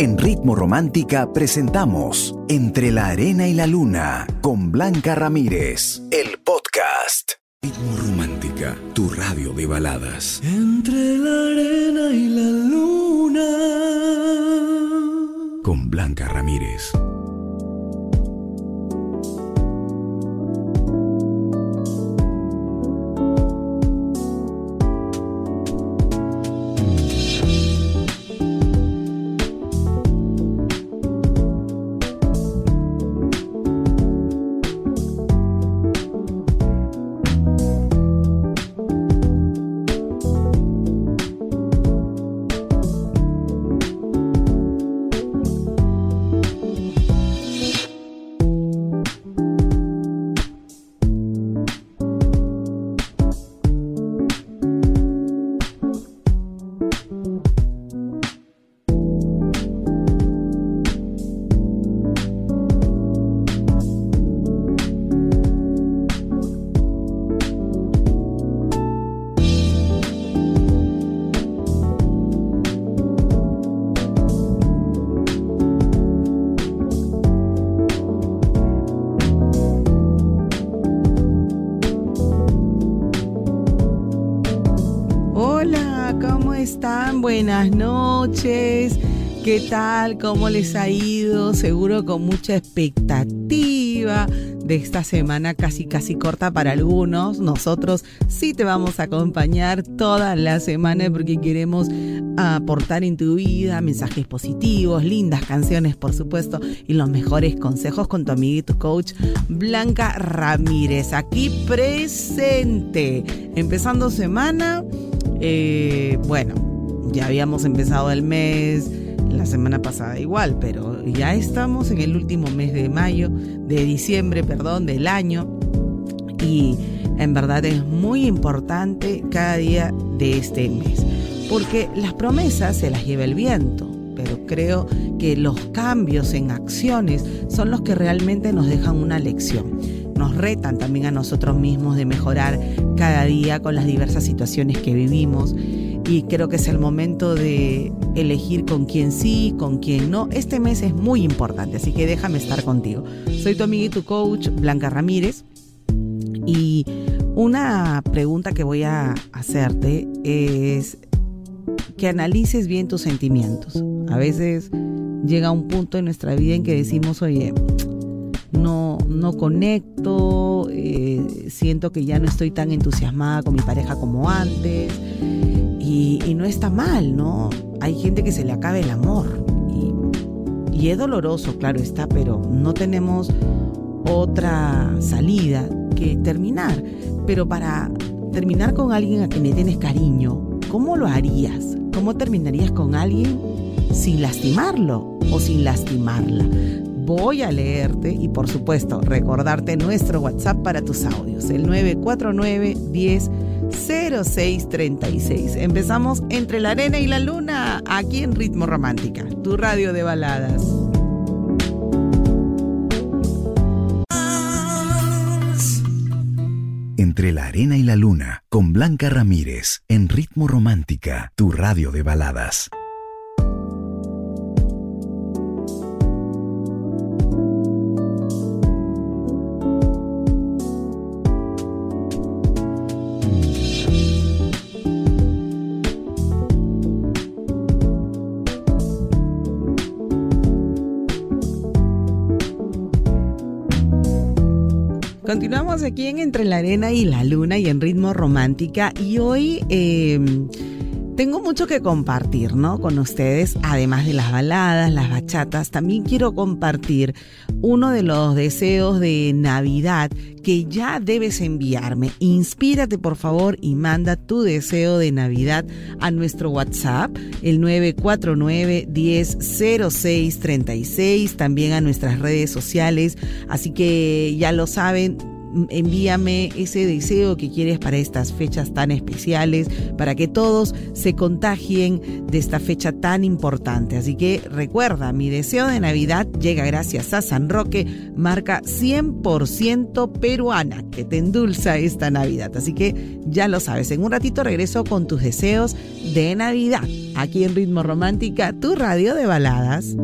En Ritmo Romántica presentamos Entre la Arena y la Luna con Blanca Ramírez, el podcast. Ritmo Romántica, tu radio de baladas. Entre la arena y la luna. Con Blanca Ramírez. Buenas noches. ¿Qué tal? ¿Cómo les ha ido? Seguro con mucha expectativa de esta semana casi casi corta para algunos. Nosotros sí te vamos a acompañar toda la semana porque queremos aportar en tu vida mensajes positivos, lindas canciones por supuesto y los mejores consejos con tu amiguito coach Blanca Ramírez aquí presente. Empezando semana, eh, bueno, ya habíamos empezado el mes la semana pasada igual, pero ya estamos en el último mes de mayo, de diciembre, perdón, del año. Y en verdad es muy importante cada día de este mes, porque las promesas se las lleva el viento, pero creo que los cambios en acciones son los que realmente nos dejan una lección. Nos retan también a nosotros mismos de mejorar cada día con las diversas situaciones que vivimos y creo que es el momento de elegir con quién sí, con quién no. Este mes es muy importante, así que déjame estar contigo. Soy tu amiga y tu coach, Blanca Ramírez, y una pregunta que voy a hacerte es que analices bien tus sentimientos. A veces llega un punto en nuestra vida en que decimos, oye, no, no conecto, eh, siento que ya no estoy tan entusiasmada con mi pareja como antes y, no está mal, ¿no? Hay gente que se le acaba el amor y, es doloroso, claro está, pero no tenemos otra salida que terminar. Pero para terminar con alguien a quien le tienes cariño, ¿cómo lo harías? ¿Cómo terminarías con alguien sin lastimarlo o sin lastimarla? Voy a leerte y por supuesto recordarte nuestro WhatsApp para tus audios, el 949 10 0636. Empezamos entre la arena y la luna, aquí en Ritmo Romántica, tu radio de baladas. Entre la arena y la luna, con Blanca Ramírez, en Ritmo Romántica, tu radio de baladas. Continuamos aquí en Entre la Arena y la Luna y en Ritmo Romántica y hoy eh, tengo mucho que compartir, ¿no? Con ustedes, además de las baladas, las bachatas, también quiero compartir uno de los deseos de Navidad que ya debes enviarme. Inspírate por favor y manda tu deseo de Navidad a nuestro WhatsApp, el 949 100636 también a nuestras redes sociales. Así que ya lo saben, envíame ese deseo que quieres para estas fechas tan especiales, para que todos se contagien de esta fecha tan importante. Así que recuerda, mi deseo de Navidad llega gracias a San Roque, marca 100% peruana, que te endulza esta Navidad. Así que ya lo sabes, en un ratito regreso con tus deseos de Navidad, aquí en Ritmo Romántica, tu radio de baladas.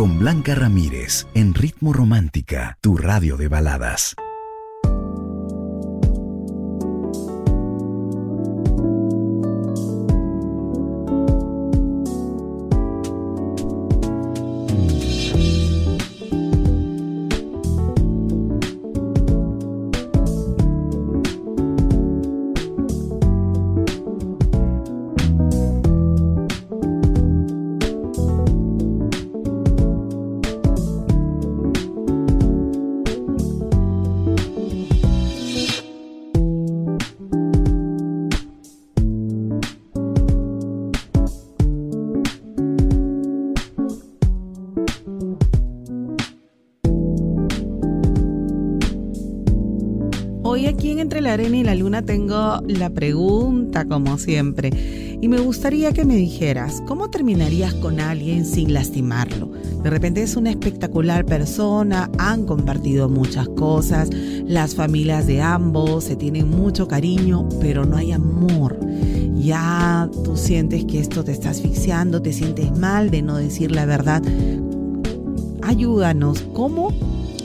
Con Blanca Ramírez en Ritmo Romántica, tu radio de baladas. Arena y la luna tengo la pregunta como siempre y me gustaría que me dijeras, ¿cómo terminarías con alguien sin lastimarlo? De repente es una espectacular persona, han compartido muchas cosas, las familias de ambos se tienen mucho cariño, pero no hay amor. Ya tú sientes que esto te está asfixiando, te sientes mal de no decir la verdad. Ayúdanos, ¿cómo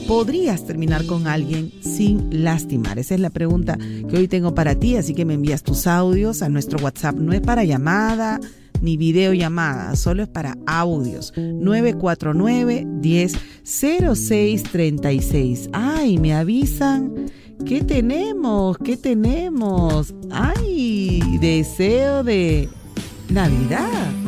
podrías terminar con alguien sin lastimar? Esa es la pregunta que hoy tengo para ti, así que me envías tus audios a nuestro WhatsApp. No es para llamada ni videollamada, solo es para audios. 949 10 0636. Ay, me avisan. ¿Qué tenemos? ¿Qué tenemos? Ay, deseo de Navidad.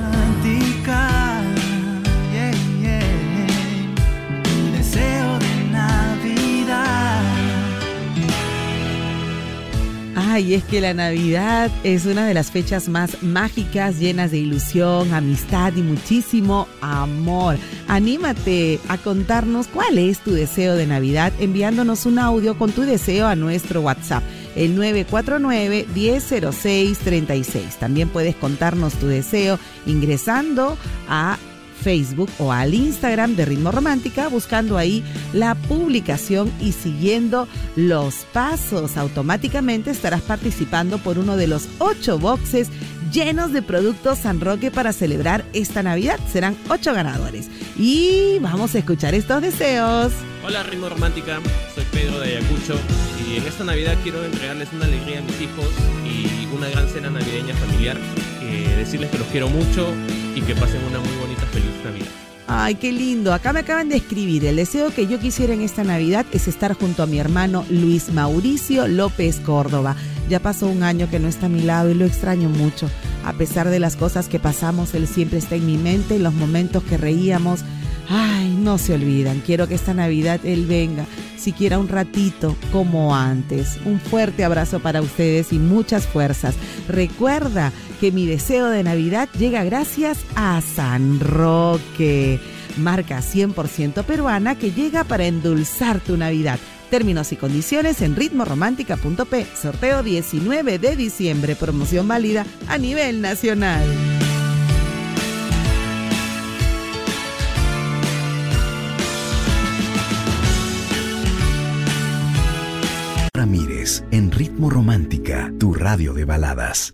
Y es que la Navidad es una de las fechas más mágicas, llenas de ilusión, amistad y muchísimo amor. Anímate a contarnos cuál es tu deseo de Navidad enviándonos un audio con tu deseo a nuestro WhatsApp el 949-100636. También puedes contarnos tu deseo ingresando a Facebook o al Instagram de Ritmo Romántica buscando ahí la publicación y siguiendo los pasos. Automáticamente estarás participando por uno de los ocho boxes llenos de productos San Roque para celebrar esta Navidad. Serán ocho ganadores. Y vamos a escuchar estos deseos. Hola Ritmo Romántica, soy Pedro de Ayacucho y en esta Navidad quiero entregarles una alegría a mis hijos y una gran cena navideña familiar. Eh, decirles que los quiero mucho y que pasen una muy bonita feliz Ay, qué lindo. Acá me acaban de escribir. El deseo que yo quisiera en esta Navidad es estar junto a mi hermano Luis Mauricio López Córdoba. Ya pasó un año que no está a mi lado y lo extraño mucho. A pesar de las cosas que pasamos, él siempre está en mi mente, los momentos que reíamos. Ay, no se olvidan. Quiero que esta Navidad él venga, siquiera un ratito, como antes. Un fuerte abrazo para ustedes y muchas fuerzas. Recuerda que mi deseo de Navidad llega gracias a San Roque, marca 100% peruana que llega para endulzar tu Navidad. Términos y condiciones en ritmoromántica.p. Sorteo 19 de diciembre. Promoción válida a nivel nacional. En Ritmo Romántica, tu radio de baladas.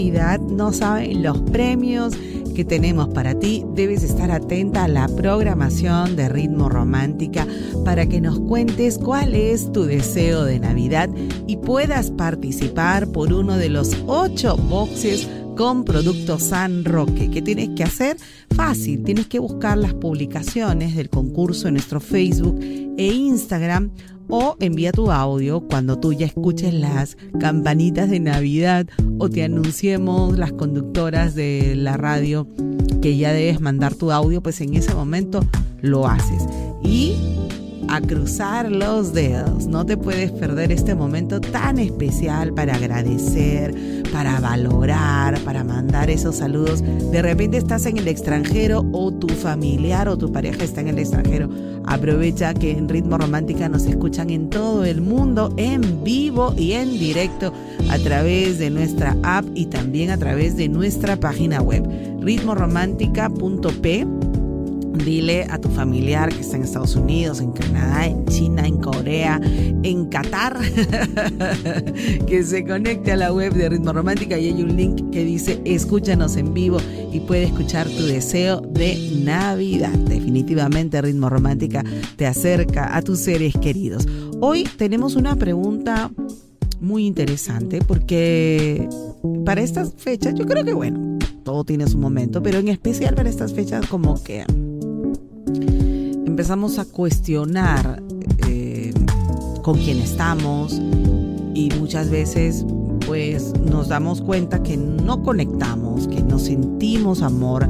No saben los premios que tenemos para ti. Debes estar atenta a la programación de Ritmo Romántica para que nos cuentes cuál es tu deseo de Navidad y puedas participar por uno de los ocho boxes con productos San Roque. ¿Qué tienes que hacer? Fácil, tienes que buscar las publicaciones del concurso en nuestro Facebook e Instagram o envía tu audio cuando tú ya escuches las campanitas de Navidad o te anunciemos las conductoras de la radio que ya debes mandar tu audio, pues en ese momento lo haces. Y a cruzar los dedos. No te puedes perder este momento tan especial para agradecer, para valorar, para mandar esos saludos. De repente estás en el extranjero o tu familiar o tu pareja está en el extranjero. Aprovecha que en Ritmo Romántica nos escuchan en todo el mundo, en vivo y en directo, a través de nuestra app y también a través de nuestra página web, ritmoromántica.p Dile a tu familiar que está en Estados Unidos, en Canadá, en China, en Corea, en Qatar, que se conecte a la web de Ritmo Romántica y hay un link que dice escúchanos en vivo y puede escuchar tu deseo de Navidad. Definitivamente Ritmo Romántica te acerca a tus seres queridos. Hoy tenemos una pregunta muy interesante porque para estas fechas yo creo que bueno, todo tiene su momento, pero en especial para estas fechas como que empezamos a cuestionar eh, con quién estamos y muchas veces pues nos damos cuenta que no conectamos, que no sentimos amor,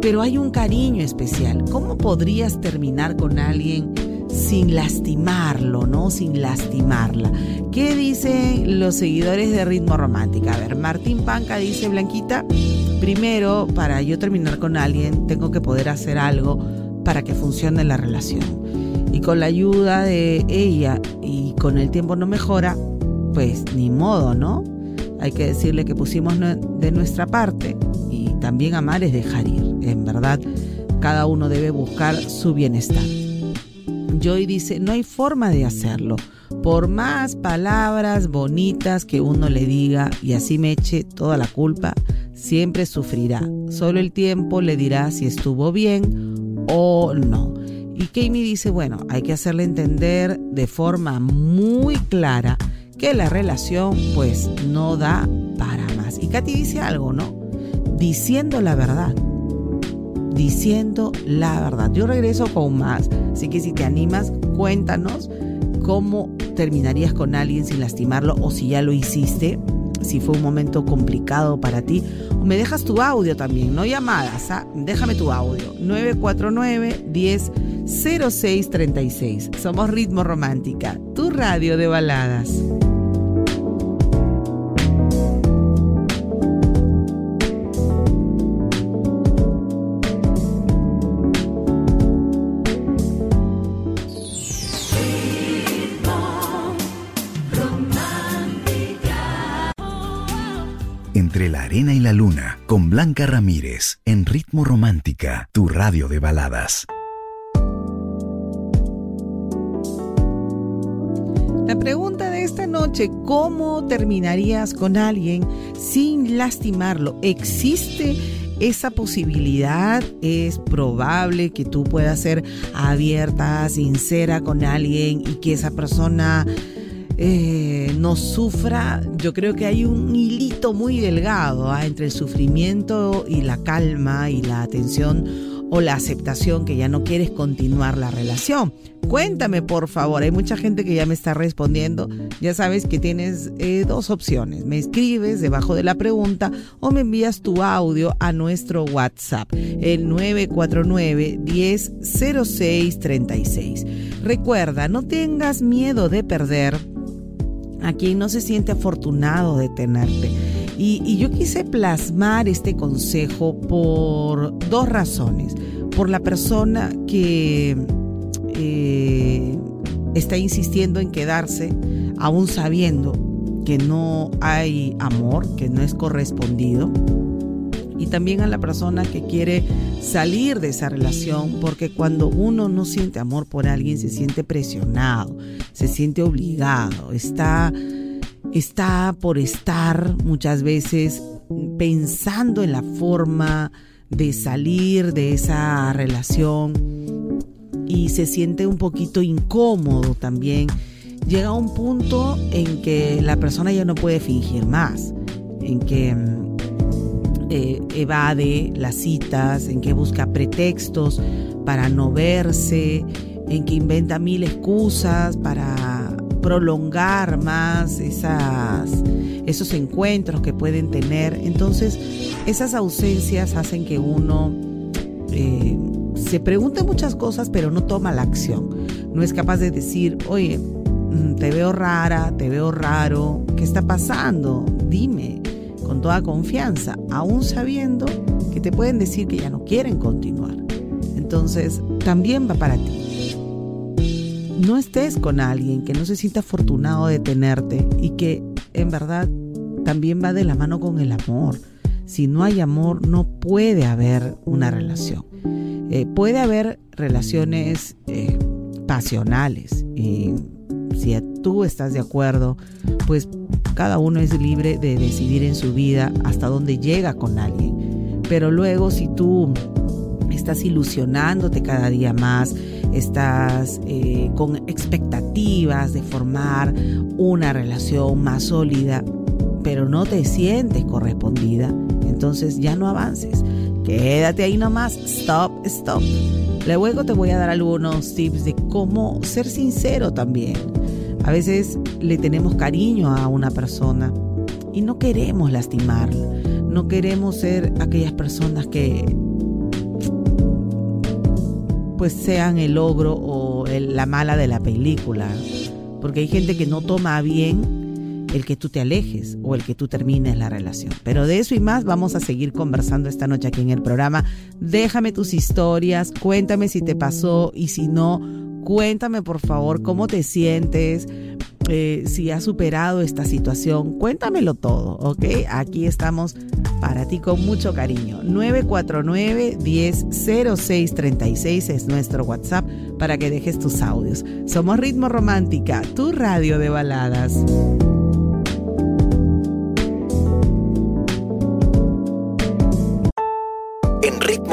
pero hay un cariño especial. ¿Cómo podrías terminar con alguien sin lastimarlo, no? Sin lastimarla. ¿Qué dicen los seguidores de Ritmo Romántica? A ver, Martín Panca dice, Blanquita, primero, para yo terminar con alguien, tengo que poder hacer algo para que funcione la relación. Y con la ayuda de ella y con el tiempo no mejora, pues ni modo, ¿no? Hay que decirle que pusimos de nuestra parte y también amar es dejar ir. En verdad, cada uno debe buscar su bienestar. Joy dice, no hay forma de hacerlo. Por más palabras bonitas que uno le diga y así me eche toda la culpa, siempre sufrirá. Solo el tiempo le dirá si estuvo bien o no. Y Kami dice, bueno, hay que hacerle entender de forma muy clara que la relación pues no da para más. Y Katy dice algo, ¿no? Diciendo la verdad. Diciendo la verdad. Yo regreso con más. Así que si te animas, cuéntanos cómo terminarías con alguien sin lastimarlo o si ya lo hiciste si fue un momento complicado para ti. O me dejas tu audio también, no llamadas, ¿ah? déjame tu audio. 949 10 0636. Somos Ritmo Romántica, tu radio de baladas. Entre la arena y la luna, con Blanca Ramírez, en Ritmo Romántica, tu radio de baladas. La pregunta de esta noche, ¿cómo terminarías con alguien sin lastimarlo? ¿Existe esa posibilidad? ¿Es probable que tú puedas ser abierta, sincera con alguien y que esa persona eh, no sufra, yo creo que hay un hilito muy delgado ¿ah? entre el sufrimiento y la calma y la atención o la aceptación que ya no quieres continuar la relación. Cuéntame, por favor. Hay mucha gente que ya me está respondiendo. Ya sabes que tienes eh, dos opciones. Me escribes debajo de la pregunta o me envías tu audio a nuestro WhatsApp, el 949 100636. Recuerda, no tengas miedo de perder a quien no se siente afortunado de tenerte. Y, yo quise plasmar este consejo por dos razones. Por la persona que eh, está insistiendo en quedarse, aún sabiendo que no hay amor, que no es correspondido y también a la persona que quiere salir de esa relación, porque cuando uno no siente amor por alguien se siente presionado, se siente obligado, está está por estar muchas veces pensando en la forma de salir de esa relación y se siente un poquito incómodo también. Llega un punto en que la persona ya no puede fingir más, en que mm, eh, evade las citas, en que busca pretextos para no verse, en que inventa mil excusas para prolongar más esos encuentros que pueden tener. Entonces, esas ausencias hacen que uno eh, se pregunte muchas cosas, pero no toma la acción. No es capaz de decir, oye, mm, te veo rara, te veo raro, ¿qué está pasando? Dime con toda confianza, aún sabiendo que te pueden decir que ya no quieren continuar. Entonces, también va para ti. No estés con alguien que no se sienta afortunado de tenerte y que en verdad también va de la mano con el amor si no hay amor, no puede haber una relación. Eh, puede haber relaciones eh, pasionales. Y si tú estás de acuerdo, pues cada uno es libre de decidir en su vida hasta dónde llega con alguien. Pero luego si tú estás ilusionándote cada día más, estás eh, con expectativas de formar una relación más sólida, pero no te sientes correspondida, entonces ya no avances. Quédate ahí nomás, stop, stop. Luego te voy a dar algunos tips de cómo ser sincero también. A veces le tenemos cariño a una persona y no queremos lastimarla. No queremos ser aquellas personas que pues sean el logro o la mala de la película. Porque hay gente que no toma bien el que tú te alejes o el que tú termines la relación. Pero de eso y más vamos a seguir conversando esta noche aquí en el programa. Déjame tus historias, cuéntame si te pasó y si no, cuéntame por favor cómo te sientes. Eh, si has superado esta situación, cuéntamelo todo, ¿ok? Aquí estamos para ti con mucho cariño. 949-100636 es nuestro WhatsApp para que dejes tus audios. Somos Ritmo Romántica, tu radio de baladas.